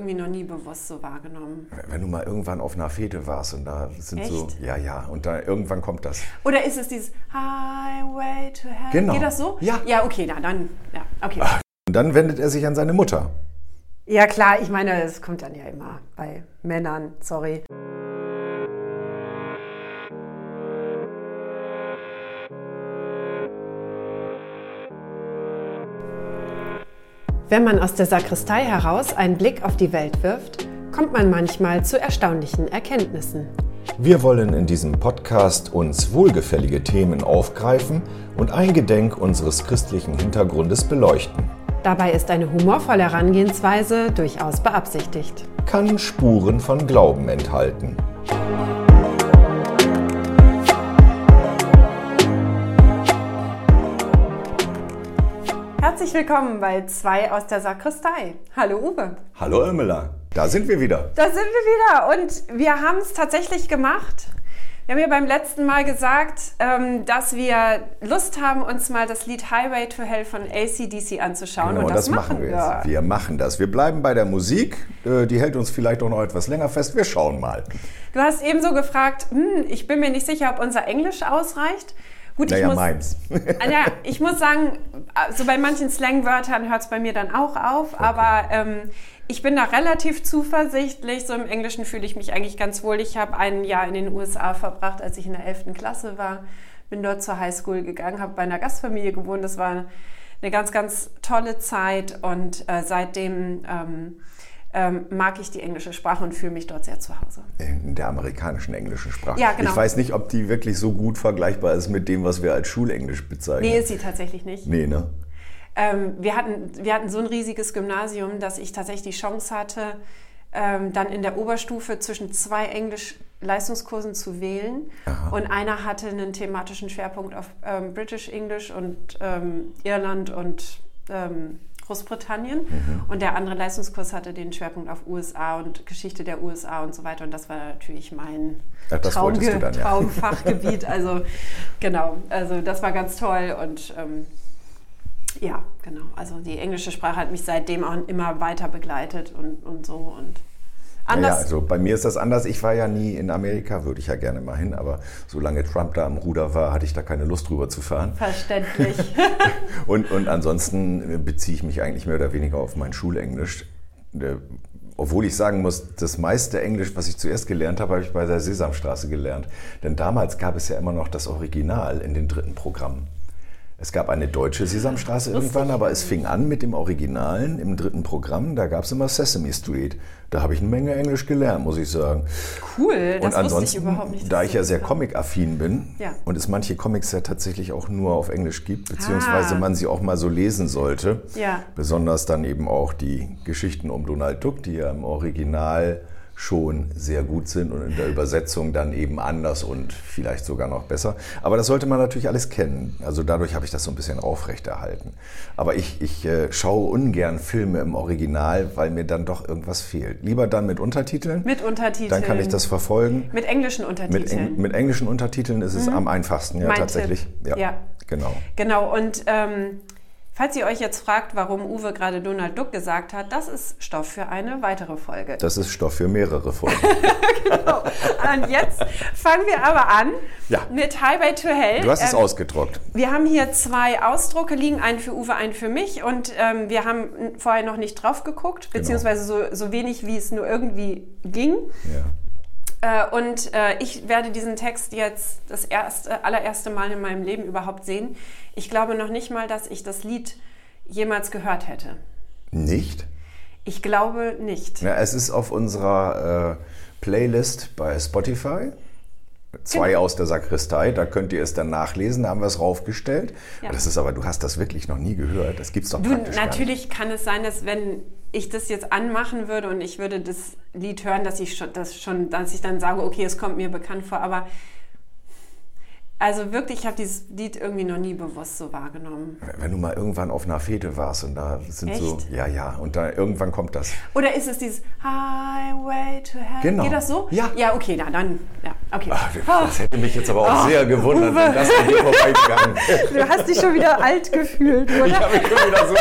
irgendwie noch nie bewusst so wahrgenommen. Wenn du mal irgendwann auf einer Fete warst und da sind Echt? so, ja, ja, und da irgendwann kommt das. Oder ist es dieses Highway to Hell? Genau. Geht das so? Ja. Ja, okay, na dann, ja, okay. Und dann wendet er sich an seine Mutter. Ja, klar, ich meine, es kommt dann ja immer bei Männern, sorry. Wenn man aus der Sakristei heraus einen Blick auf die Welt wirft, kommt man manchmal zu erstaunlichen Erkenntnissen. Wir wollen in diesem Podcast uns wohlgefällige Themen aufgreifen und eingedenk unseres christlichen Hintergrundes beleuchten. Dabei ist eine humorvolle Herangehensweise durchaus beabsichtigt. Kann Spuren von Glauben enthalten. Herzlich willkommen bei zwei aus der Sakristei. Hallo Uwe. Hallo Irmela, da sind wir wieder. Da sind wir wieder und wir haben es tatsächlich gemacht. Wir haben ja beim letzten Mal gesagt, ähm, dass wir Lust haben, uns mal das Lied Highway to Hell von ACDC anzuschauen. Genau, und das, machen wir jetzt. Wir machen das. Wir bleiben bei der Musik. Äh, Die hält uns vielleicht auch noch etwas länger fest. Wir schauen mal. Du hast ebenso gefragt, hm, ich bin mir nicht sicher, ob unser Englisch ausreicht. Gut, ich Naja, muss, meins. Ah, ja, ich muss sagen, so bei manchen Slangwörtern hört es bei mir dann auch auf, aber ähm, ich bin da relativ zuversichtlich. So im Englischen fühle ich mich eigentlich ganz wohl. Ich habe ein Jahr in den USA verbracht, als ich in der 11. Klasse war. Bin dort zur Highschool gegangen, habe bei einer Gastfamilie gewohnt. Das war eine ganz, ganz tolle Zeit und äh, seitdem ähm, ähm, mag ich die englische Sprache und fühle mich dort sehr zu Hause. In der amerikanischen englischen Sprache. Ja, genau. Ich weiß nicht, ob die wirklich so gut vergleichbar ist mit dem, was wir als Schulenglisch bezeichnen. Nee, ist sie tatsächlich nicht. Nee, ne? Ähm, wir, hatten, wir hatten so ein riesiges Gymnasium, dass ich tatsächlich die Chance hatte, ähm, dann in der Oberstufe zwischen zwei Englisch-Leistungskursen zu wählen. Aha. Und einer hatte einen thematischen Schwerpunkt auf ähm, British English und ähm, Irland und ähm, Großbritannien. Mhm. Und der andere Leistungskurs hatte den Schwerpunkt auf USA und Geschichte der USA und so weiter. Und das war natürlich mein wolltest du dann, ja. Traumfachgebiet. Also genau, also das war ganz toll und ähm, ja, genau. Also die englische Sprache hat mich seitdem auch immer weiter begleitet und, und so und Anders. also bei mir ist das anders. Ich war ja nie in Amerika, würde ich ja gerne mal hin, aber solange Trump da am Ruder war, hatte ich da keine Lust drüber zu fahren. Verständlich. Und, und ansonsten beziehe ich mich eigentlich mehr oder weniger auf mein Schulenglisch. Obwohl ich sagen muss, das meiste Englisch, was ich zuerst gelernt habe, habe ich bei der Sesamstraße gelernt. Denn damals gab es ja immer noch das Original in den dritten Programmen. Es gab eine deutsche Sesamstraße irgendwann, aber es fing an mit dem Originalen im dritten Programm. Da gab es immer Sesame Street. Da habe ich eine Menge Englisch gelernt, muss ich sagen. cool, das und wusste ich ansonsten, überhaupt nicht. da ich ja sehr comic-affin bin Ja. und es manche Comics ja tatsächlich auch nur auf Englisch gibt, beziehungsweise Ah. man sie auch mal so lesen sollte, Ja. besonders dann eben auch die Geschichten um Donald Duck, die ja im Original schon sehr gut sind und in der Übersetzung dann eben anders und vielleicht sogar noch besser. Aber das sollte man natürlich alles kennen. Also dadurch habe ich das so ein bisschen aufrechterhalten. Aber ich, ich äh, schaue ungern Filme im Original, weil mir dann doch irgendwas fehlt. Lieber dann mit Untertiteln. Mit Untertiteln. Dann kann ich das verfolgen. Mit englischen Mit, Untertiteln. Eng mit englischen Untertiteln ist es am einfachsten, ja, Mein tatsächlich. Tipp. Ja. genau. Genau, und ähm, falls ihr euch jetzt fragt, warum Uwe gerade Donald Duck gesagt hat, das ist Stoff für eine weitere Folge. Das ist Stoff für mehrere Folgen. Und jetzt fangen wir aber an Ja. mit Highway to Hell. Du hast es Ähm, ausgedruckt. Wir haben hier zwei Ausdrucke liegen, einen für Uwe, einen für mich. Und ähm, wir haben vorher noch nicht drauf geguckt, Genau. beziehungsweise so, so wenig, wie es nur irgendwie ging. Ja. Äh, und äh, ich werde diesen Text jetzt das erste, allererste Mal in meinem Leben überhaupt sehen. Ich glaube noch nicht mal, dass ich das Lied jemals gehört hätte. Nicht? Ich glaube nicht. Ja, es ist auf unserer äh, Playlist bei Spotify. Zwei Genau. aus der Sakristei, da könnt ihr es dann nachlesen, da haben wir es raufgestellt. Ja. Das ist aber, du hast das wirklich noch nie gehört. Das gibt's doch Du, natürlich kann es sein, dass wenn ich das jetzt anmachen würde und ich würde das Lied hören, dass ich schon, das schon, dass ich dann sage, okay, es kommt mir bekannt vor, aber also wirklich, ich habe dieses Lied irgendwie noch nie bewusst so wahrgenommen. Wenn du mal irgendwann auf einer Fete warst und da sind so, Echt? ja, ja, und da irgendwann kommt das. Oder ist es dieses Highway to Hell? Genau. Geht das so? Ja. Ja, okay, na dann, ja, okay. Ach, das hätte mich jetzt aber auch Oh, sehr gewundert, Uwe. wenn das an dir vorbeigegangen wäre. Du hast dich schon wieder alt gefühlt, oder? Ich habe mich schon wieder so.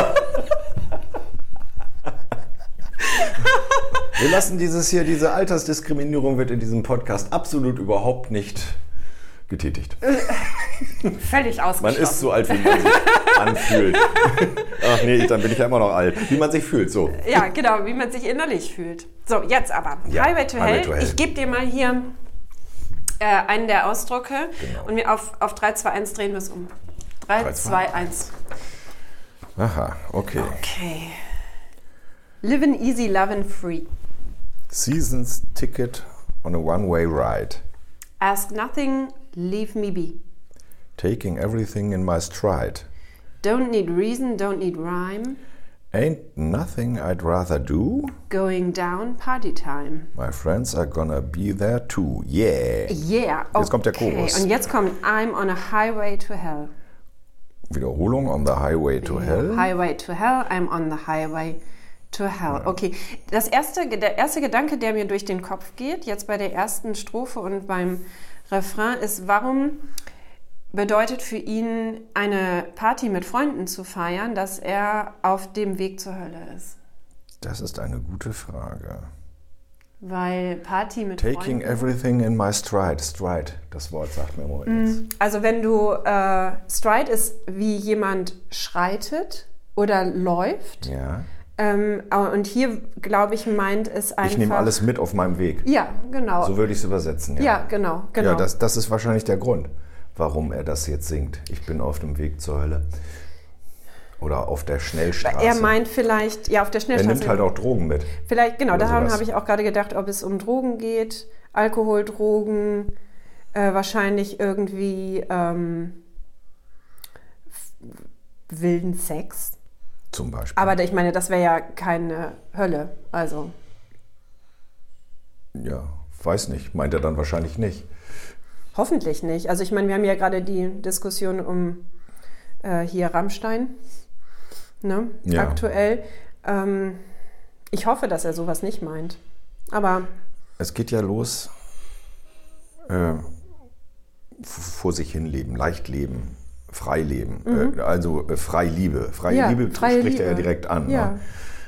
Wir lassen dieses hier, diese Altersdiskriminierung wird in diesem Podcast absolut überhaupt nicht getätigt. Völlig Man ausgeschlossen. ist so alt, wie man sich anfühlt. Ach nee, dann bin ich ja immer noch alt. Wie man sich fühlt, so. Ja, genau, wie man sich innerlich fühlt. So, jetzt aber. Ja, Highway, to, Highway Hell. to Hell. Ich gebe dir mal hier äh, einen der Ausdrucke Genau. und wir auf, auf 3, 2, 1 drehen wir es um. 3, 3, 2, 1. Aha, okay. Okay. Living easy, loving free. Seasons Ticket on a One-Way Ride. Ask nothing, leave me be. Taking everything in my stride. Don't need reason, don't need rhyme. Ain't nothing I'd rather do. Going down, party time. My friends are gonna be there too. Yeah. Yeah. Jetzt kommt der okay. Chorus. Und jetzt kommt I'm on a highway to hell. Wiederholung on the highway to hell. Highway to hell, I'm on the highway to hell. Okay, das erste, der erste Gedanke, der mir durch den Kopf geht, jetzt bei der ersten Strophe und beim Refrain, ist, warum bedeutet für ihn eine Party mit Freunden zu feiern, dass er auf dem Weg zur Hölle ist? Das ist eine gute Frage. Weil Party mit Taking Freunden... everything in my stride. Stride, das Wort sagt mir mal nichts. Also wenn du, äh, Stride ist, wie jemand schreitet oder läuft. Ja. Ähm, und hier, glaube ich, meint es einfach... Ich nehme alles mit auf meinem Weg. Ja, genau. So würde ich es übersetzen. Ja, ja, genau, genau. Ja, das, das ist wahrscheinlich der Grund, warum er das jetzt singt. Ich bin auf dem Weg zur Hölle. Oder auf der Schnellstraße. er meint vielleicht, ja, auf der er Schnellstraße. nimmt halt auch Drogen mit. Vielleicht, genau, daran habe ich auch gerade gedacht, ob es um Drogen geht, Alkohol, Drogen, äh, wahrscheinlich irgendwie ähm, wilden Sex. Zum Beispiel. Aber ich meine, das wäre ja keine Hölle. Also, ja, weiß nicht. Meint er dann wahrscheinlich nicht. hoffentlich nicht. Also, ich meine, wir haben ja gerade die Diskussion um äh, hier Rammstein, ne, Ja. aktuell. Ähm, ich hoffe, dass er sowas nicht meint. Aber Es geht ja los, äh, vor sich hin leben, leicht leben, frei leben. Äh, also äh, frei Liebe. Freie Mhm. Ja, Liebe freie spricht er ja Liebe. direkt an. Ja. Ne?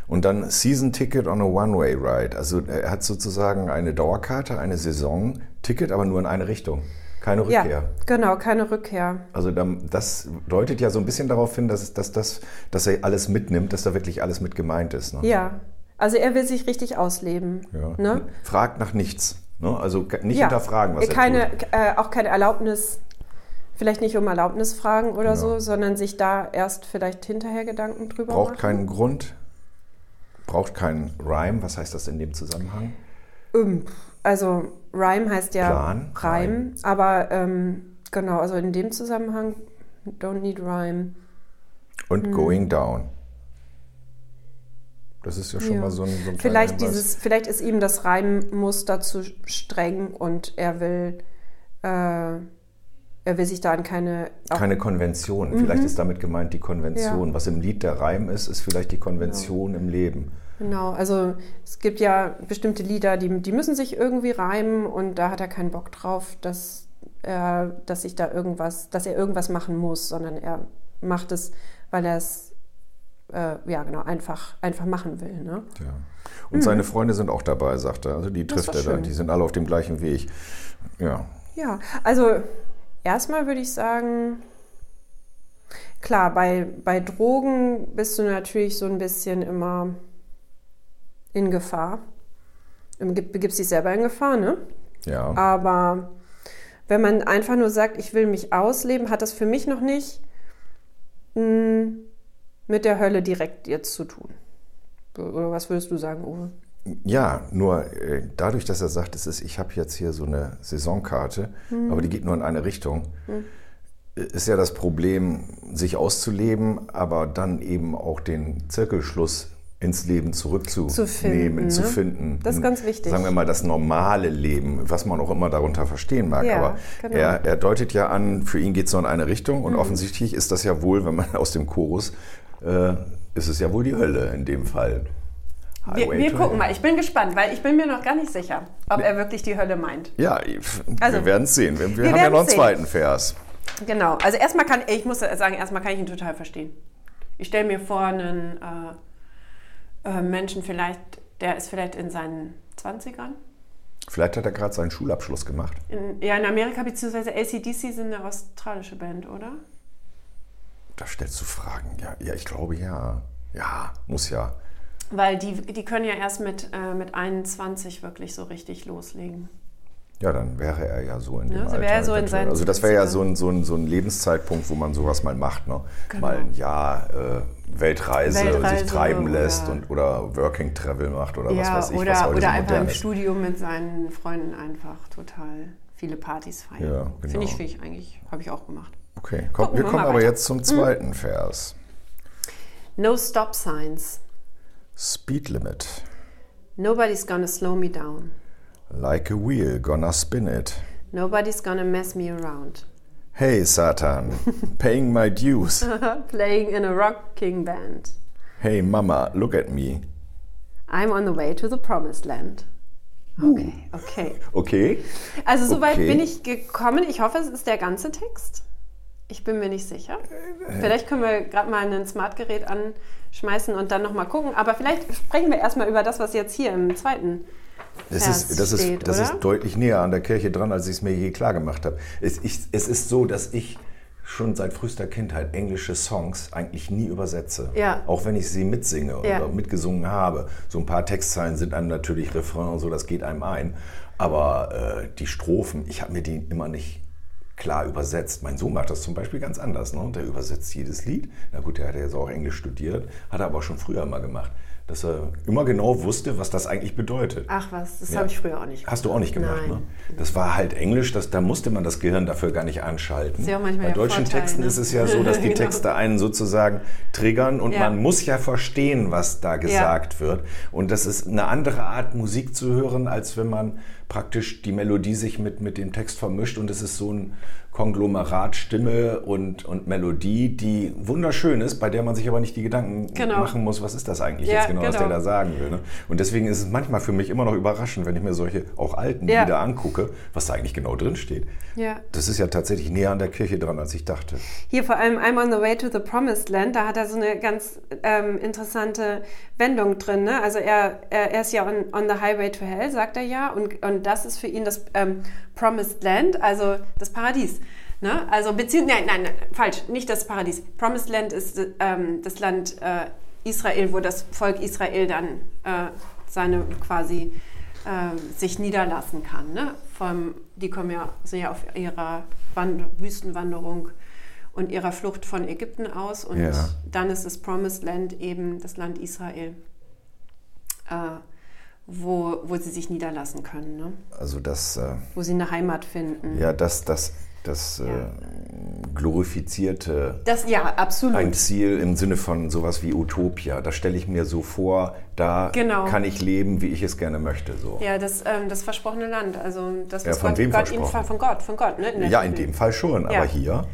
Und dann Season Ticket on a One-Way Ride. Also er hat sozusagen eine Dauerkarte, eine Saison, Ticket, aber nur in eine Richtung. Keine Rückkehr. ja, genau, keine Rückkehr. Also dann- das deutet ja so ein bisschen darauf hin, dass, dass, dass, dass er alles mitnimmt, dass da wirklich alles mit gemeint ist. Ne? Ja, also er will sich richtig ausleben. Ja. Ne? Fragt nach nichts. Ne? Also nicht ja. hinterfragen, was er keine, tut. äh, Auch keine Erlaubnis, vielleicht nicht um Erlaubnis fragen oder Genau. so, sondern sich da erst vielleicht hinterher Gedanken drüber Braucht machen. keinen Grund, braucht keinen Rhyme. Was heißt das in dem Zusammenhang? Ähm, Also Rhyme heißt ja Plan, Reim, Rhyme. aber ähm, genau, also in dem Zusammenhang don't need Rhyme. Und Hm. Going Down. Das ist ja schon Ja. mal so ein, so ein Vielleicht, dieses, vielleicht ist ihm das Reimmuster zu streng und er will, äh, er will sich da an keine. Keine Konvention. Vielleicht ist damit gemeint die Konvention. Mhm. Ja. Was im Lied der Reim ist, ist vielleicht die Konvention im Leben. Genau, also es gibt ja bestimmte Lieder, die, die müssen sich irgendwie reimen und da hat er keinen Bock drauf, dass er, dass sich da irgendwas, dass er irgendwas machen muss, sondern er macht es, weil er es äh, ja genau einfach, einfach machen will. Ne? Ja. Und seine Freunde sind auch dabei, sagt er. Also die Mhm. Trifft er dann. Die sind alle auf dem gleichen Weg. Ja. Ja, also erstmal würde ich sagen, klar, bei, bei Drogen bist du natürlich so ein bisschen immer in Gefahr. Gib- Begibst dich selber in Gefahr, ne? Ja. Aber wenn man einfach nur sagt, ich will mich ausleben, hat das für mich noch nicht mh, mit der Hölle direkt jetzt zu tun. Oder was würdest du sagen, Uwe? Ja, nur äh, dadurch, dass er sagt, es ist, ich habe jetzt hier so eine Saisonkarte, Mhm. aber die geht nur in eine Richtung, äh, ist ja das Problem, sich auszuleben, aber dann eben auch den Zirkelschluss ins Leben zurückzunehmen, Zu finden, zu ne? finden. Das ist ganz wichtig. Sagen wir mal das normale Leben, was man auch immer darunter verstehen mag. Ja, aber genau. er, er deutet ja an, für ihn geht es nur in eine Richtung Mhm. und offensichtlich ist das ja wohl, wenn man aus dem Chorus, äh, ist es ja wohl die Hölle in dem Fall. Wir, Highway wir gucken mal. Ich bin gespannt, weil ich bin mir noch gar nicht sicher, ob er wirklich die Hölle meint. Ja, Also, wir werden es sehen. Wir, wir, wir haben ja noch einen sehen. zweiten Vers. Genau. Also erstmal kann ich muss sagen, erstmal kann ich ihn total verstehen. Ich stelle mir vor, einen äh, äh, Menschen vielleicht Der ist vielleicht in seinen 20ern. Vielleicht hat er gerade seinen Schulabschluss gemacht. In, ja, in Amerika bzw. ACDC sind eine australische Band, oder? Da stellst du Fragen. Ja, ja ich glaube ja. Ja, muss ja. Weil die, die können ja erst mit, äh, mit 21 wirklich so richtig loslegen. Ja, dann wäre er ja so in dem Ja, so Alter. er so in also das wäre ja 20ern. so ein, so, ein, so ein Lebenszeitpunkt, wo man sowas mal macht. Ne? Genau. Mal ein Jahr äh, Weltreise, Weltreise sich treiben oder- lässt und, oder Working Travel macht oder was ja, weiß ich, was oder, heute oder so einfach im ist. Studium mit seinen Freunden einfach total viele Partys feiern. Ja, genau. Finde ich, finde ich eigentlich, habe ich auch gemacht. Okay, komm, wir wir kommen aber weiter. jetzt zum zweiten Vers. No stop signs. Speed Limit. Nobody's gonna slow me down. Like a wheel, gonna spin it. Nobody's gonna mess me around. Hey Satan, paying my dues. Playing in a rocking band. Hey Mama, look at me. I'm on the way to the promised land. Okay, okay. Okay. Also soweit Okay. bin ich gekommen. Ich hoffe, es ist der ganze Text. Ich bin mir nicht sicher. Vielleicht können wir gerade mal ein Smartgerät anschmeißen und dann nochmal gucken. Aber vielleicht sprechen wir erstmal über das, was jetzt hier im zweiten Das ist, das, steht, ist, das ist deutlich näher an der Kirche dran, als ich es mir je klar gemacht habe. Es, ich, es ist so, dass ich schon seit frühester Kindheit englische Songs eigentlich nie übersetze. Ja. Auch wenn ich sie mitsinge Ja. oder mitgesungen habe. So ein paar Textzeilen sind einem natürlich Refrain und so, das geht einem ein. Aber äh, die Strophen, ich habe mir die immer nicht klar übersetzt. Mein Sohn macht das zum Beispiel ganz anders. Ne? Der übersetzt jedes Lied. Na gut, der hat ja jetzt auch Englisch studiert, hat er aber schon früher mal gemacht. Dass er immer genau wusste, was das eigentlich bedeutet. Ach was, das Ja. habe ich früher auch nicht gemacht. Hast du auch nicht gemacht, Nein. ne? Das war halt Englisch, das, da musste man das Gehirn dafür gar nicht anschalten. Ist ja auch manchmal Bei deutschen Vorteil, Texten ne? ist es ja so, dass die Genau. Texte einen sozusagen triggern und Ja. man muss ja verstehen, was da gesagt wird. Und das ist eine andere Art, Musik zu hören, als wenn man praktisch die Melodie sich mit, mit dem Text vermischt und es ist so ein Konglomerat Stimme und, und Melodie, die wunderschön ist, bei der man sich aber nicht die Gedanken Genau. machen muss, was ist das eigentlich Ja, jetzt genau, was der genau. da sagen will. Ne? Und deswegen ist es manchmal für mich immer noch überraschend, wenn ich mir solche auch alten Ja. Lieder angucke, was da eigentlich genau drin steht. Ja. Das ist ja tatsächlich näher an der Kirche dran, als ich dachte. Hier vor allem I'm on the way to the promised land, da hat er so eine ganz ähm, interessante Wendung drin. Ne? Also er, er, er ist ja on, on the highway to hell, sagt er ja, und, und das ist für ihn das ähm, promised land, also das Paradies. Ne? Also beziehungsweise, nein, nein, nein, falsch, nicht das Paradies. Promised Land ist ähm, das Land äh, Israel, wo das Volk Israel dann äh, seine quasi äh, sich niederlassen kann. Ne? Vom, die kommen ja, sind ja auf ihrer Wand Wüstenwanderung und ihrer Flucht von Ägypten aus. Und Ja. dann ist das Promised Land eben das Land Israel, äh, wo, wo sie sich niederlassen können, ne? Also das, äh, wo sie eine Heimat finden. ja, das, das, das Ja. äh, glorifizierte Das, ja, absolut. ein Ziel im Sinne von sowas wie Utopia. Das stelle ich mir so vor, da Genau. kann ich leben, wie ich es gerne möchte. So. Ja, das, ähm, das versprochene Land. Also das, Ja, von Gott, wem Gott ihnen versprochen? ver- von Gott, von Gott, ne? der Ja, in dem Fall schon, Ja. aber hier.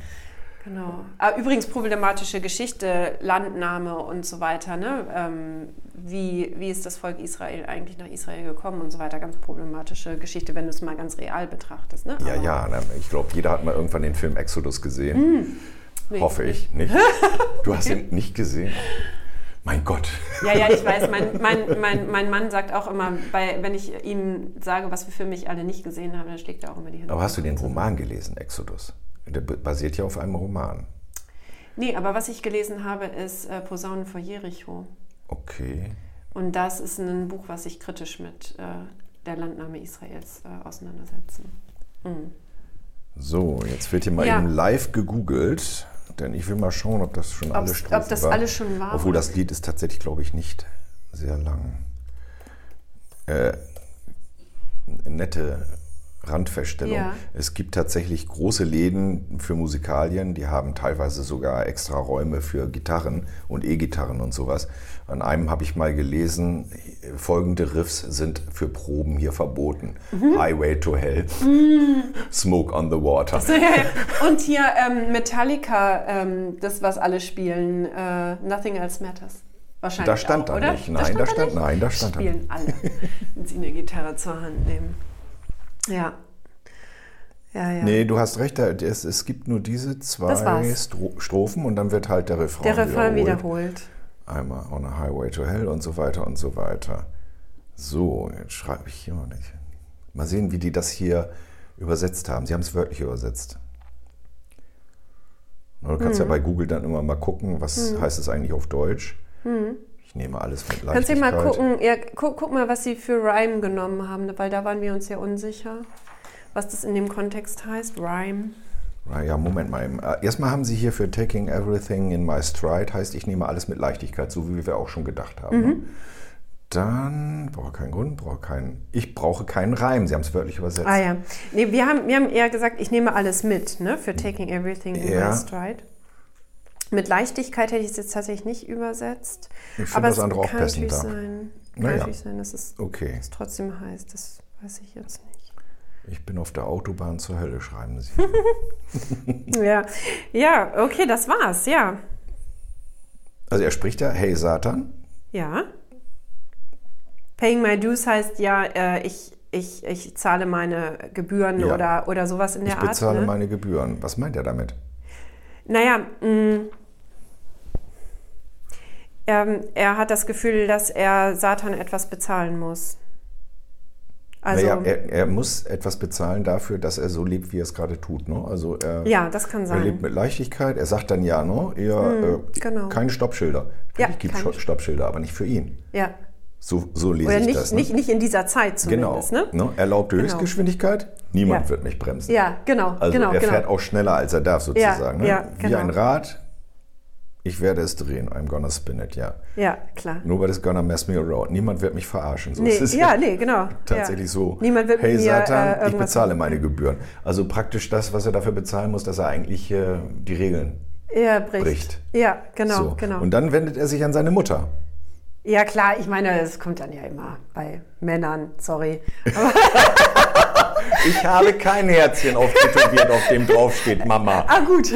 Genau. Ah, übrigens problematische Geschichte, Landnahme und so weiter. Ne? Ähm, wie, wie ist das Volk Israel eigentlich nach Israel gekommen und so weiter? Ganz problematische Geschichte, wenn du es mal ganz real betrachtest. Ne? Ja, ja, ich glaube, jeder hat mal irgendwann den Film Exodus gesehen. Hm. Nee, Hoffe ich, nicht? Du hast ihn nicht gesehen? Mein Gott. Ja, ja, ich weiß. Mein, mein, mein, mein Mann sagt auch immer, bei, wenn ich ihm sage, was wir für mich alle nicht gesehen haben, dann schlägt er auch immer die Hände. Aber hast du den Roman gelesen, Exodus? Der basiert ja auf einem Roman. Nee, aber was ich gelesen habe, ist äh, Posaunen vor Jericho. Okay. Und das ist ein Buch, was sich kritisch mit äh, der Landnahme Israels äh, auseinandersetzen. Mhm. So, jetzt wird hier mal Ja. eben live gegoogelt, denn ich will mal schauen, ob das schon Ob's- alle ob das war. alles schon war, Obwohl das Lied ist tatsächlich, glaube ich, nicht sehr lang. Äh, nette Randfeststellung. Ja. Es gibt tatsächlich große Läden für Musikalien, die haben teilweise sogar extra Räume für Gitarren und E-Gitarren und sowas. An einem habe ich mal gelesen, folgende Riffs sind für Proben hier verboten. Mhm. Highway to Hell, Smoke on the Water. Und hier ähm, Metallica, ähm, das, was alle spielen, äh, Nothing Else Matters. Wahrscheinlich Da stand auch, da oder? nicht. Nein, da stand- nicht? nein, da stand da Spielen alle, wenn sie eine Gitarre zur Hand nehmen. Ja. Ja, ja. Nee, du hast recht, es, es gibt nur diese zwei Strophen und dann wird halt der Refrain, Der Refrain wiederholt. wiederholt. Einmal on a highway to hell und so weiter und so weiter. So, jetzt schreibe ich hier mal nicht. Mal sehen, wie die das hier übersetzt haben. Sie haben es wörtlich übersetzt. Du kannst ja bei Google dann immer mal gucken, was heißt es eigentlich auf Deutsch. Ich nehme alles mit Kannst du Leichtigkeit. mal gucken, ja, guck, guck mal, was sie für Rhyme genommen haben, weil da waren wir uns ja unsicher, was das in dem Kontext heißt, Rhyme. Ja, Moment mal. Äh, Erstmal haben Sie hier für Taking Everything in My Stride, heißt, ich nehme alles mit Leichtigkeit, so wie wir auch schon gedacht haben. Mhm. Ne? Dann brauche keinen Grund, brauche keinen. Ich brauche keinen Reim. Sie haben es wörtlich übersetzt. Ah ja. Nee, wir haben, wir haben eher gesagt, ich nehme alles mit, ne? Für Taking Everything in Ja. My Stride. Mit Leichtigkeit hätte ich es jetzt tatsächlich nicht übersetzt. Ich finde Aber das es andere auch passend sein, kann Naja. natürlich sein, dass es, Okay, es trotzdem heißt. Das weiß ich jetzt nicht. ich bin auf der Autobahn zur Hölle, schreiben Sie. Ja, ja, okay, das war's, ja. also er spricht ja, hey Satan. Ja. Paying my dues heißt ja, äh, ich, ich, ich zahle meine Gebühren Ja. oder, oder sowas in der Ich Art. bezahle ne? meine Gebühren. Was meint er damit? Naja, mh, ähm, er hat das Gefühl, dass er Satan etwas bezahlen muss. Also, naja, er, er muss etwas bezahlen dafür, dass er so lebt, wie er es gerade tut. Ne? Also er, ja, das kann er sein. lebt mit Leichtigkeit. Er sagt dann ja, ne? Eher, äh, genau. keine Stoppschilder. Ja, Natürlich gibt Stoppschilder, aber nicht für ihn. Ja. So, so lese Oder ich nicht, das. Ne? nicht, nicht in dieser Zeit genau. zumindest, ne? Ne? Erlaubte Genau. Höchstgeschwindigkeit, niemand Ja. wird mich bremsen. Ja, genau, Also genau, er genau. fährt auch schneller, als er darf, sozusagen. ne? ja, Wie genau. ein Rad, ich werde es drehen. I'm gonna spin it, ja. Ja, klar. Nobody's gonna mess me around. Niemand wird mich verarschen. So Nee, ist es ja, nee, genau. tatsächlich ja. so. Niemand wird hey mir Satan, äh, ich bezahle meine Gebühren. Also praktisch das, was er dafür bezahlen muss, dass er eigentlich äh, die Regeln Ja, bricht. bricht. Ja, genau, so. genau. Und dann wendet er sich an seine Mutter. ja, klar, ich meine, es kommt dann ja immer bei Männern, sorry. Ich habe kein Herzchen auftätowiert, auf dem draufsteht Mama. Ah, gut.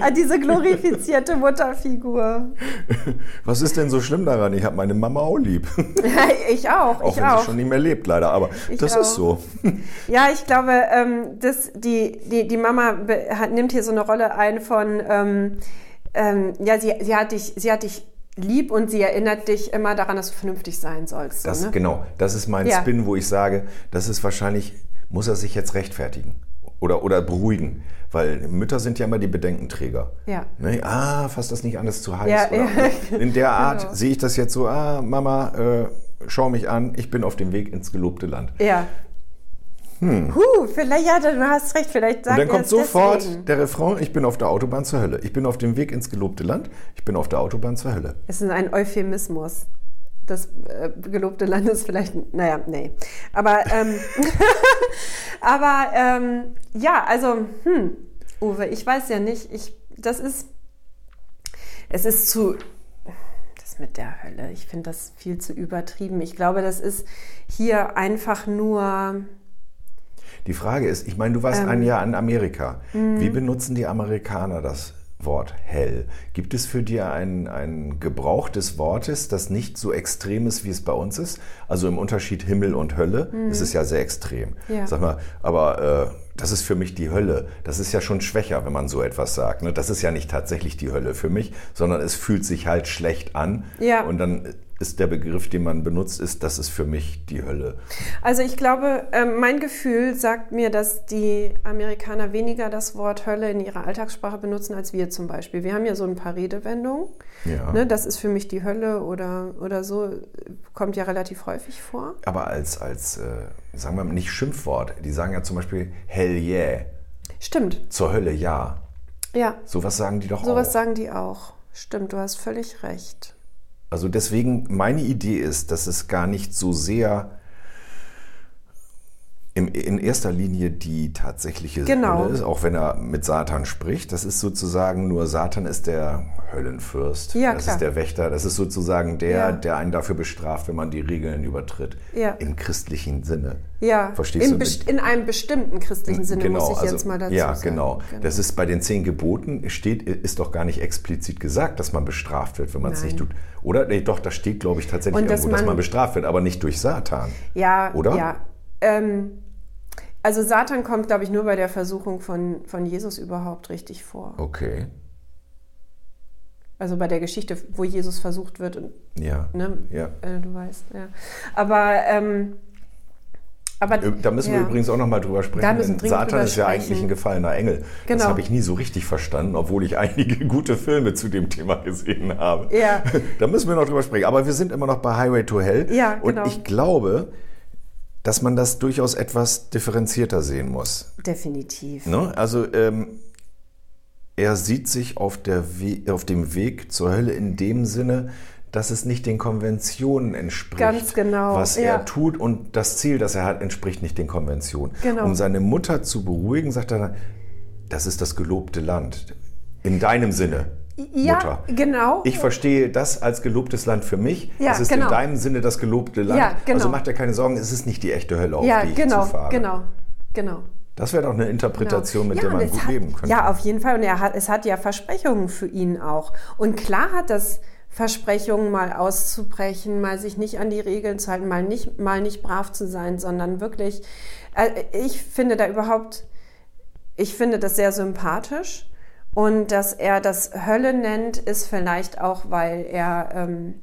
Ah, Diese glorifizierte Mutterfigur. Was ist denn so schlimm daran? Ich habe meine Mama auch lieb. ich auch, Auch ich wenn auch. sie schon nicht mehr lebt, leider. Aber Ich das auch. ist so. Ja, ich glaube, ähm, das, die, die, die Mama hat, nimmt hier so eine Rolle ein von, ähm, ähm, ja, sie, sie, hat dich, sie hat dich lieb und sie erinnert dich immer daran, dass du vernünftig sein sollst. So, Das, ne? Genau, das ist mein Ja. Spin, wo ich sage, das ist wahrscheinlich, muss er sich jetzt rechtfertigen oder, oder beruhigen. Weil Mütter sind ja immer die Bedenkenträger. Ja. Ne? Ah, fass das nicht an, das ist zu heiß. Ja, oder, ja. In der Art Genau. sehe ich das jetzt so, ah, Mama, äh, schau mich an, ich bin auf dem Weg ins gelobte Land. Ja. Huh, vielleicht, ja, du hast recht, vielleicht sagt Hm. Und dann kommt sofort deswegen. der Refrain, ich bin auf der Autobahn zur Hölle. Ich bin auf dem Weg ins gelobte Land, ich bin auf der Autobahn zur Hölle. Es ist ein Euphemismus. Das äh, gelobte Land ist vielleicht, naja, nee. Aber, ähm, aber ähm, ja, also, hm, Uwe, ich weiß ja nicht, ich, das ist, es ist zu, das mit der Hölle, ich finde das viel zu übertrieben. Ich glaube, das ist hier einfach nur, Die Frage ist, ich meine, du Ähm. warst ein Jahr in Amerika. Mhm. Wie benutzen die Amerikaner das Wort hell? Gibt es für dir ein, ein Gebrauch des Wortes, das nicht so extrem ist, wie es bei uns ist? Also im Unterschied Himmel und Hölle, das ist ja sehr extrem. Mhm. Ja. Sag mal, aber äh, das ist für mich die Hölle. Das ist ja schon schwächer, wenn man so etwas sagt. Ne? Das ist ja nicht tatsächlich die Hölle für mich, sondern es fühlt sich halt schlecht an. Ja. Und dann ist der Begriff, den man benutzt, ist, das ist für mich die Hölle. Also ich glaube, ähm, mein Gefühl sagt mir, dass die Amerikaner weniger das Wort Hölle in ihrer Alltagssprache benutzen als wir zum Beispiel. Wir haben ja so ein paar Redewendungen. Ja. Ne, das ist für mich die Hölle oder, oder so, kommt ja relativ häufig vor. aber als, als äh, sagen wir mal, nicht Schimpfwort. Die sagen ja zum Beispiel Hell yeah, Stimmt, zur Hölle ja. ja, Sowas sagen die doch sowas auch. sagen die auch. Stimmt, du hast völlig recht. Also deswegen, meine Idee ist, dass es gar nicht so sehr im, in erster Linie die tatsächliche Genau. Hölle ist, auch wenn er mit Satan spricht. Das ist sozusagen nur, Satan ist der Höllenfürst. Ja, das klar. ist der Wächter. Das ist sozusagen der, Ja. der einen dafür bestraft, wenn man die Regeln übertritt. Ja. Im christlichen Sinne. Ja, Verstehst in, du? best- in einem bestimmten christlichen Sinne muss ich jetzt also- mal dazu Ja, sagen. genau. Das ist bei den zehn Geboten steht, ist doch gar nicht explizit gesagt, dass man bestraft wird, wenn man es nicht tut. Oder? Nee, doch, da steht, glaube ich, tatsächlich Und dass irgendwo, dass man man- bestraft wird, aber nicht durch Satan. Ja, Oder? Ja. Ähm, also Satan kommt, glaube ich, nur bei der Versuchung von, von Jesus überhaupt richtig vor. Okay. also bei der Geschichte, wo Jesus versucht wird. Und, ja. Ne, ja. Äh, du weißt, ja. Aber ähm, aber, äh, da müssen ja. wir übrigens auch noch mal drüber sprechen. Denn Satan ist ja eigentlich ein gefallener Engel. Genau. Das habe ich nie so richtig verstanden, obwohl ich einige gute Filme zu dem Thema gesehen habe. Ja. da müssen wir noch drüber sprechen. Aber wir sind immer noch bei Highway to Hell. Ja, genau. Und ich glaube, dass man das durchaus etwas differenzierter sehen muss. Definitiv. Ne? Also ähm, er sieht sich auf, auf dem Weg zur Hölle in dem Sinne, dass es nicht den Konventionen entspricht, Ganz genau, was ja. er tut und das Ziel, das er hat, entspricht nicht den Konventionen. Genau. Um seine Mutter zu beruhigen, sagt er, das ist das gelobte Land. In deinem Sinne. Ja, Mutter. genau. Ich verstehe das als gelobtes Land für mich. Ja, es ist genau. in deinem Sinne das gelobte Land. Ja, genau. Also macht er keine Sorgen, es ist nicht die echte Hölle, auf ja, die ich genau, zufahre. genau, genau. Das wäre doch eine Interpretation, genau. mit der man gut hat, leben könnte. Ja, auf jeden Fall. Und er hat, es hat ja Versprechungen für ihn auch. Und klar hat das Versprechungen mal auszubrechen, mal sich nicht an die Regeln zu halten, mal nicht, mal nicht brav zu sein, sondern wirklich, äh, ich finde da überhaupt, ich finde das sehr sympathisch. Und dass er das Hölle nennt, ist vielleicht auch, weil er ähm,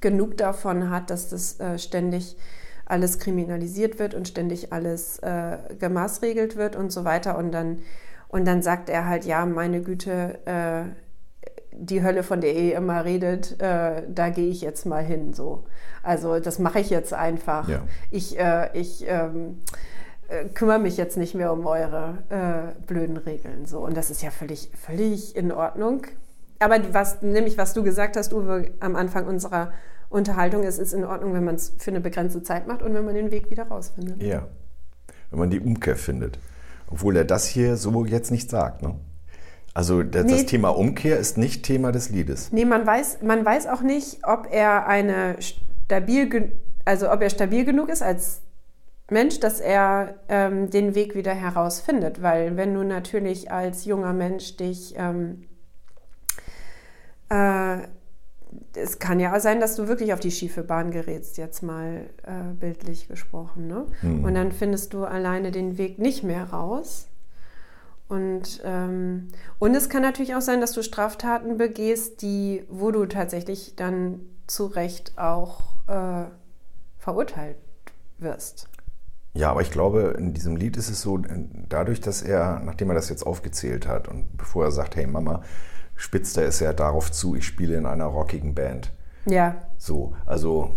genug davon hat, dass das äh, ständig alles kriminalisiert wird und ständig alles äh, gemaßregelt wird und so weiter. Und dann, und dann sagt er halt, ja, meine Güte, äh, die Hölle, von der ihr immer redet, äh, da gehe ich jetzt mal hin. So. Also das mache ich jetzt einfach. Ja. Ich, äh, ich ähm, äh, kümmere mich jetzt nicht mehr um eure äh, blöden Regeln. So. Und das ist ja völlig, völlig in Ordnung. Aber was, nämlich was du gesagt hast, Uwe, am Anfang unserer Unterhaltung, es ist in Ordnung, wenn man es für eine begrenzte Zeit macht und wenn man den Weg wieder rausfindet. Ja, wenn man die Umkehr findet. Obwohl er das hier so jetzt nicht sagt. Ne? Also das, nee, Thema Umkehr ist nicht Thema des Liedes. Nee, man weiß, man weiß auch nicht, ob er eine stabil, also ob er stabil genug ist als Mensch, dass er ähm, den Weg wieder herausfindet. Weil wenn du natürlich als junger Mensch dich ähm, äh, es kann ja sein, dass du wirklich auf die schiefe Bahn gerätst, jetzt mal äh, bildlich gesprochen. Ne? Mhm. Und dann findest du alleine den Weg nicht mehr raus. Und, ähm, und es kann natürlich auch sein, dass du Straftaten begehst, die, wo du tatsächlich dann zu Recht auch äh, verurteilt wirst. Ja, aber ich glaube, in diesem Lied ist es so, dadurch, dass er, nachdem er das jetzt aufgezählt hat und bevor er sagt, hey Mama, spitzt er es ja darauf zu, ich spiele in einer rockigen Band. Ja. So, also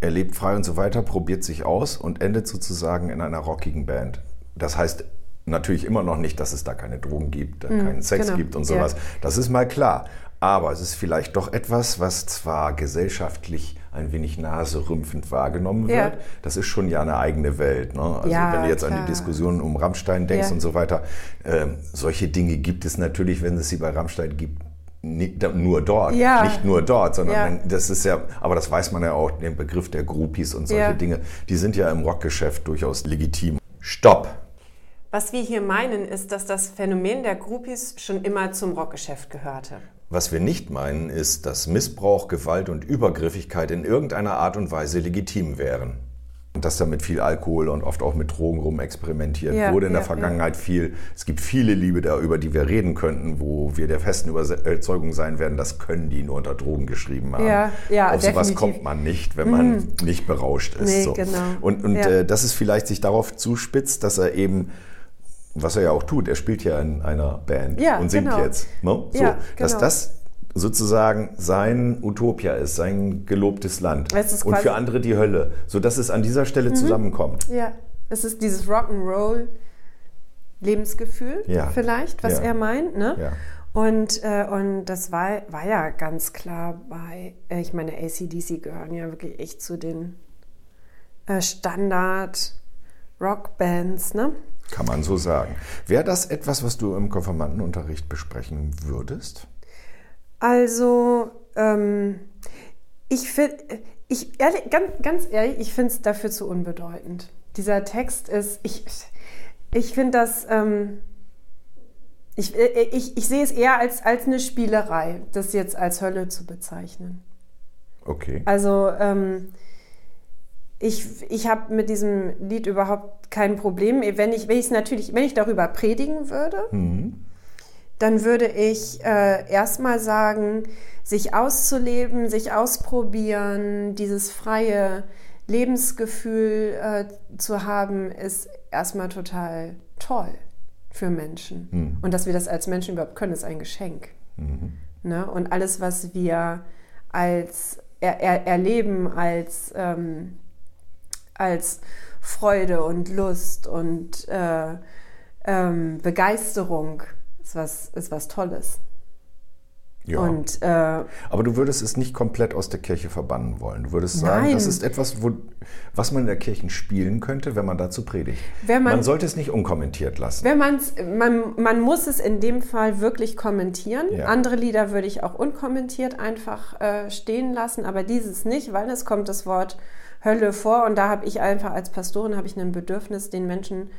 er lebt frei und so weiter, probiert sich aus und endet sozusagen in einer rockigen Band. Das heißt, natürlich immer noch nicht, dass es da keine Drogen gibt, mhm, keinen Sex genau. gibt und sowas. Ja. Das ist mal klar. Aber es ist vielleicht doch etwas, was zwar gesellschaftlich ein wenig naserümpfend wahrgenommen wird. Ja. Das ist schon ja eine eigene Welt. Ne? Also ja, wenn du jetzt klar. an die Diskussionen um Rammstein denkst ja. und so weiter, äh, solche Dinge gibt es natürlich, wenn es sie bei Rammstein gibt, nicht nur dort, ja. nicht nur dort, sondern ja. das ist ja, aber das weiß man ja auch, den Begriff der Groupies und solche ja. Dinge, die sind ja im Rockgeschäft durchaus legitim. Stopp! Was wir hier meinen, ist, dass das Phänomen der Groupies schon immer zum Rockgeschäft gehörte. Was wir nicht meinen, ist, dass Missbrauch, Gewalt und Übergriffigkeit in irgendeiner Art und Weise legitim wären. Und dass damit viel Alkohol und oft auch mit Drogen rum experimentiert ja, wurde in ja, der Vergangenheit ja. viel. Es gibt viele Liebe da, über die wir reden könnten, wo wir der festen Überzeugung sein werden, das können die nur unter Drogen geschrieben haben. Ja, ja, Auf sowas kommt man nicht, wenn man mhm. nicht berauscht ist. Nee, so. genau. Und, und äh, dass es vielleicht sich darauf zuspitzt, dass er eben was er ja auch tut, er spielt ja in einer Band ja, und singt genau. jetzt. Ne? So, ja, Dass genau. das sozusagen sein Utopia ist, sein gelobtes Land. und für andere die Hölle. Sodass es an dieser Stelle mhm. zusammenkommt. Ja, es ist dieses Rock'n'Roll Lebensgefühl ja. vielleicht, was er meint. Ne? Und, äh, und das war, war ja ganz klar bei, äh, ich meine, ACDC gehören ja wirklich echt zu den äh, Standard-Rockbands, ne? Kann man so sagen. Wäre das etwas, was du im Konfirmandenunterricht besprechen würdest? Also, ähm, ich finde, ich, ehrlich, ganz, ganz ehrlich, ich finde es dafür zu unbedeutend. Dieser Text ist, ich, ich finde das, ähm, ich, ich, ich sehe es eher als, als eine Spielerei, das jetzt als Hölle zu bezeichnen. Okay. Also, ähm, ich, ich habe mit diesem Lied überhaupt kein Problem. Wenn ich, wenn ich natürlich, wenn ich darüber predigen würde, mhm. dann würde ich äh, erstmal sagen, sich auszuleben, sich ausprobieren, dieses freie Lebensgefühl äh, zu haben, ist erstmal total toll für Menschen. Mhm. Und dass wir das als Menschen überhaupt können, ist ein Geschenk. Mhm. Ne? Und alles, was wir als er, er, erleben, als, ähm, als Freude und Lust und äh, ähm, Begeisterung, ist was, ist was Tolles. Ja. Und, äh, Aber du würdest es nicht komplett aus der Kirche verbannen wollen. Du würdest sagen, nein. das ist etwas, wo, was man in der Kirche spielen könnte, wenn man dazu predigt. Man, man, sollte es nicht unkommentiert lassen. Wenn man, man muss es in dem Fall wirklich kommentieren. Ja. Andere Lieder würde ich auch unkommentiert einfach äh, stehen lassen, aber dieses nicht, weil es kommt das Wort Hölle vor und da habe ich einfach als Pastorin habe ich ein Bedürfnis, den Menschen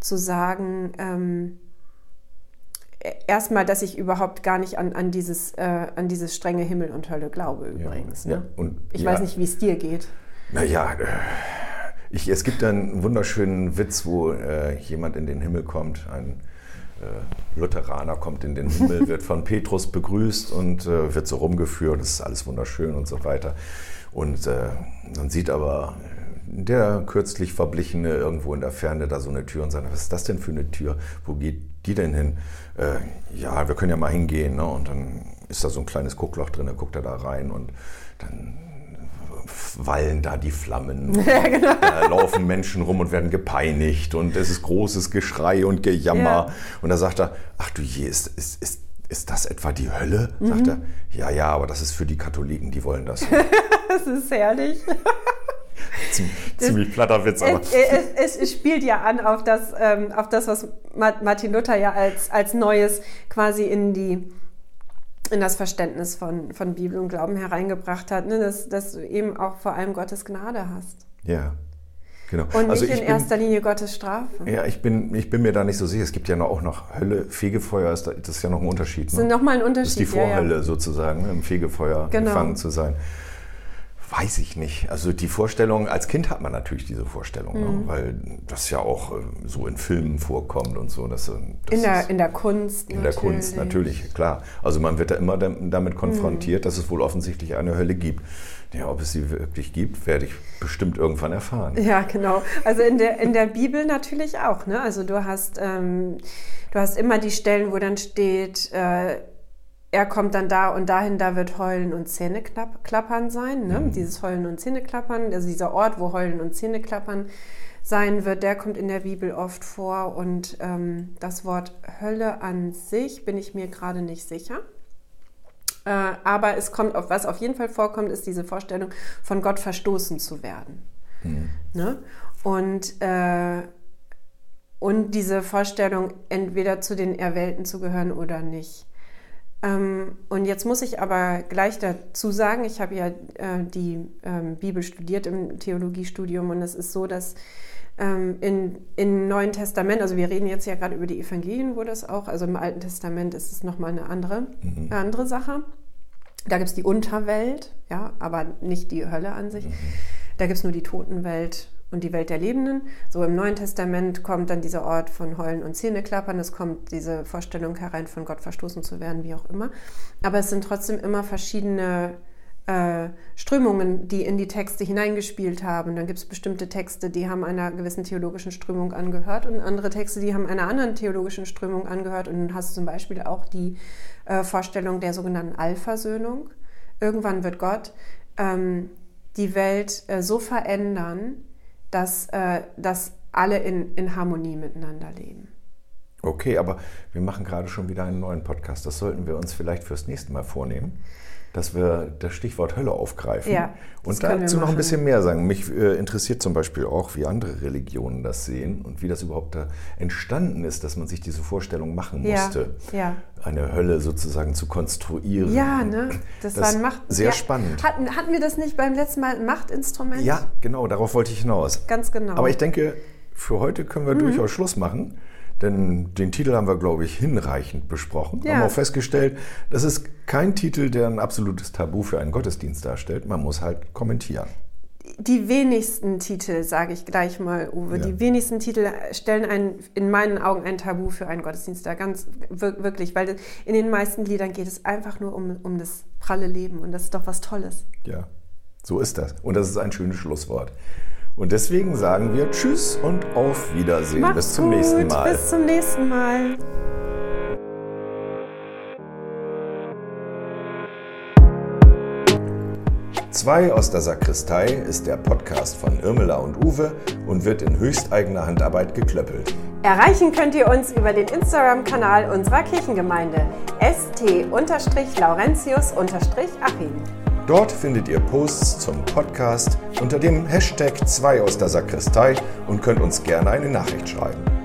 zu sagen, ähm, erstmal, dass ich überhaupt gar nicht an, an, dieses, äh, an dieses strenge Himmel und Hölle glaube übrigens. Ja, ne? ja, und, ich ja. weiß nicht, wie es dir geht. Naja, äh, ich, es gibt einen wunderschönen Witz, wo äh, jemand in den Himmel kommt, ein äh, Lutheraner kommt in den Himmel, wird von Petrus begrüßt und äh, wird so rumgeführt, das ist alles wunderschön und so weiter. Und äh, man sieht aber der kürzlich Verblichene irgendwo in der Ferne da so eine Tür und sagt, was ist das denn für eine Tür? Wo geht die denn hin? Äh, ja, wir können ja mal hingehen. Ne? Und dann ist da so ein kleines Guckloch drin, da guckt er da rein und dann wallen da die Flammen. Ja, genau. Da laufen Menschen rum und werden gepeinigt und es ist großes Geschrei und Gejammer. Ja. Und da sagt er, ach du je, ist, ist, ist, ist das etwa die Hölle? Mhm. Sagt er, ja, ja, aber das ist für die Katholiken, die wollen das. das ist herrlich. Ziemlich platter Witz, aber. Es, es, spielt ja an auf das, ähm, auf das, was Martin Luther ja als, als Neues quasi in die in das Verständnis von, von Bibel und Glauben hereingebracht hat, ne? dass, dass du eben auch vor allem Gottes Gnade hast. Ja. Genau. Und also nicht in bin, erster Linie Gottes Strafe. Ja, ich bin, ich bin mir da nicht so sicher. Es gibt ja auch noch Hölle, Fegefeuer, ist da, das ist ja noch ein Unterschied. Ne? Das ist nochmal ein Unterschied. Das ist die Vorhölle ja, ja. sozusagen, ne? im Fegefeuer genau. gefangen zu sein. Weiß ich nicht. Also die Vorstellung, als Kind hat man natürlich diese Vorstellung, ne? mhm. ne? weil das ja auch äh, so in Filmen vorkommt und so. Dass, äh, das in, der, in der Kunst. In natürlich. der Kunst, natürlich, klar. Also man wird da immer damit konfrontiert, mhm. dass es wohl offensichtlich eine Hölle gibt. Ja, ob es sie wirklich gibt, werde ich bestimmt irgendwann erfahren. Ja, genau. Also in der, in der Bibel natürlich auch. Ne? Also du hast, ähm, du hast immer die Stellen, wo dann steht, äh, er kommt dann da und dahin, da wird Heulen und Zähneklappern sein. Ne? Mhm. Dieses Heulen und Zähneklappern, also dieser Ort, wo Heulen und Zähneklappern sein wird, der kommt in der Bibel oft vor. Und ähm, das Wort Hölle an sich bin ich mir gerade nicht sicher. Äh, aber es kommt auf, was auf jeden Fall vorkommt, ist diese Vorstellung, von Gott verstoßen zu werden. Mhm. Ne? Und äh, und diese Vorstellung, entweder zu den Erwählten zu gehören oder nicht. Ähm, und jetzt muss ich aber gleich dazu sagen, ich habe ja äh, die ähm, Bibel studiert im Theologiestudium und es ist so, dass ähm, in, im Neuen Testament, also wir reden jetzt ja gerade über die Evangelien, wo das auch, also im Alten Testament ist es nochmal eine andere, mhm. eine andere Sache. Da gibt es die Unterwelt, ja, aber nicht die Hölle an sich. Mhm. Da gibt es nur die Totenwelt und die Welt der Lebenden. So im Neuen Testament kommt dann dieser Ort von Heulen und Zähneklappern, es kommt diese Vorstellung herein, von Gott verstoßen zu werden, wie auch immer. Aber es sind trotzdem immer verschiedene äh, Strömungen, die in die Texte hineingespielt haben. Dann gibt es bestimmte Texte, die haben einer gewissen theologischen Strömung angehört und andere Texte, die haben einer anderen theologischen Strömung angehört. Und dann hast du zum Beispiel auch die äh, Vorstellung der sogenannten Allversöhnung. Irgendwann wird Gott ähm, die Welt äh, so verändern, dass, äh, dass alle in, in Harmonie miteinander leben. Okay, aber wir machen gerade schon wieder einen neuen Podcast. Das sollten wir uns vielleicht fürs nächste Mal vornehmen dass wir das Stichwort Hölle aufgreifen ja, und dazu noch ein bisschen mehr sagen. Mich äh, interessiert zum Beispiel auch, wie andere Religionen das sehen und wie das überhaupt da entstanden ist, dass man sich diese Vorstellung machen musste, ja, ja. eine Hölle sozusagen zu konstruieren. Ja, ne? Das, das war ein Macht. Sehr spannend. Hatten, hatten wir das nicht beim letzten Mal ein Machtinstrument? Ja, genau, darauf wollte ich hinaus. Ganz genau. Aber ich denke, für heute können wir mhm. durchaus Schluss machen. Denn den Titel haben wir, glaube ich, hinreichend besprochen. Ja. Haben auch festgestellt, das ist kein Titel, der ein absolutes Tabu für einen Gottesdienst darstellt. Man muss halt kommentieren. die wenigsten Titel, sage ich gleich mal, Uwe, ja. die wenigsten Titel stellen einen, in meinen Augen ein Tabu für einen Gottesdienst da. Ganz wirklich, weil in den meisten Liedern geht es einfach nur um, um das pralle Leben und das ist doch was Tolles. Ja, so ist das. Und das ist ein schönes Schlusswort. Und deswegen sagen wir Tschüss und auf Wiedersehen. Macht's bis zum gut, nächsten Mal. Bis zum nächsten Mal. Zwei aus der Sakristei ist der Podcast von Irmela und Uwe und wird in höchsteigener Handarbeit geklöppelt. Erreichen könnt ihr uns über den Instagram-Kanal unserer Kirchengemeinde st-laurentius-achim. Dort findet ihr Posts zum Podcast unter dem Hashtag 2 aus der Sakristei und könnt uns gerne eine Nachricht schreiben.